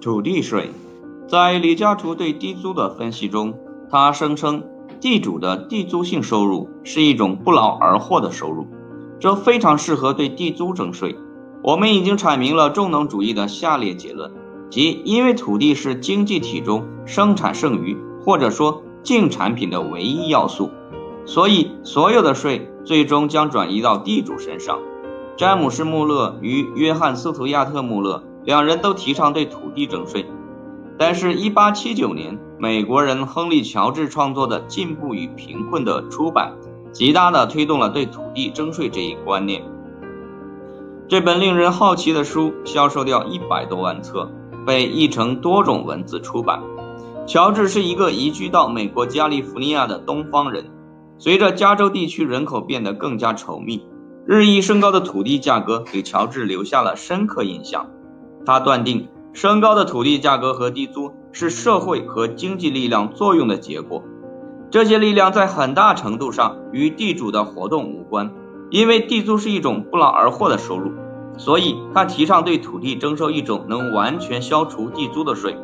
土地税，在李嘉图对地租的分析中，他声称地主的地租性收入是一种不劳而获的收入，这非常适合对地租征税。我们已经阐明了重农主义的下列结论，即因为土地是经济体中生产剩余或者说净产品的唯一要素，所以所有的税最终将转移到地主身上。詹姆斯·穆勒与约翰·斯图亚特·穆勒两人都提倡对土地征税，但是1879年，美国人亨利·乔治创作的《进步与贫困》的出版，极大地推动了对土地征税这一观念。这本令人好奇的书销售掉一百多万册，被译成多种文字出版。乔治是一个移居到美国加利福尼亚的东方人，随着加州地区人口变得更加稠密。日益升高的土地价格给乔治留下了深刻印象。他断定，升高的土地价格和地租是社会和经济力量作用的结果。这些力量在很大程度上与地主的活动无关，因为地租是一种不劳而获的收入。所以，他提倡对土地征收一种能完全消除地租的税。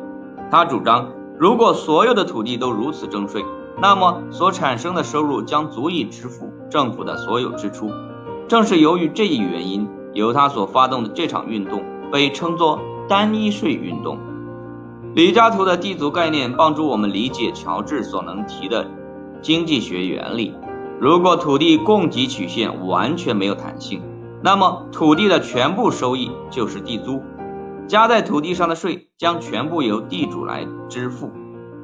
他主张，如果所有的土地都如此征税，那么所产生的收入将足以支付政府的所有支出。正是由于这一原因，由他所发动的这场运动被称作单一税运动。李嘉图的地租概念帮助我们理解乔治所能提的经济学原理。如果土地供给曲线完全没有弹性，那么土地的全部收益就是地租，加在土地上的税将全部由地主来支付，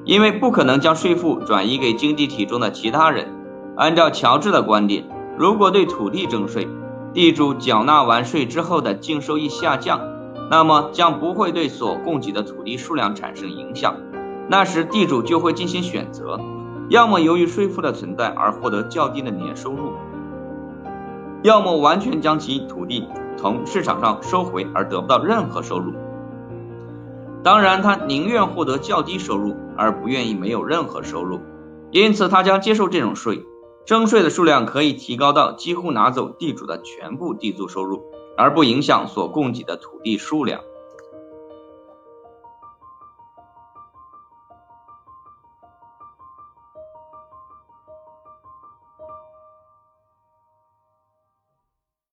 因为不可能将税负转移给经济体中的其他人。按照乔治的观点。如果对土地征税，地主缴纳完税之后的净收益下降，那么将不会对所供给的土地数量产生影响。那时地主就会进行选择，要么由于税负的存在而获得较低的年收入，要么完全将其土地从市场上收回而得不到任何收入。当然，他宁愿获得较低收入，而不愿意没有任何收入，因此他将接受这种税。征税的数量可以提高到几乎拿走地主的全部地租收入，而不影响所供给的土地数量。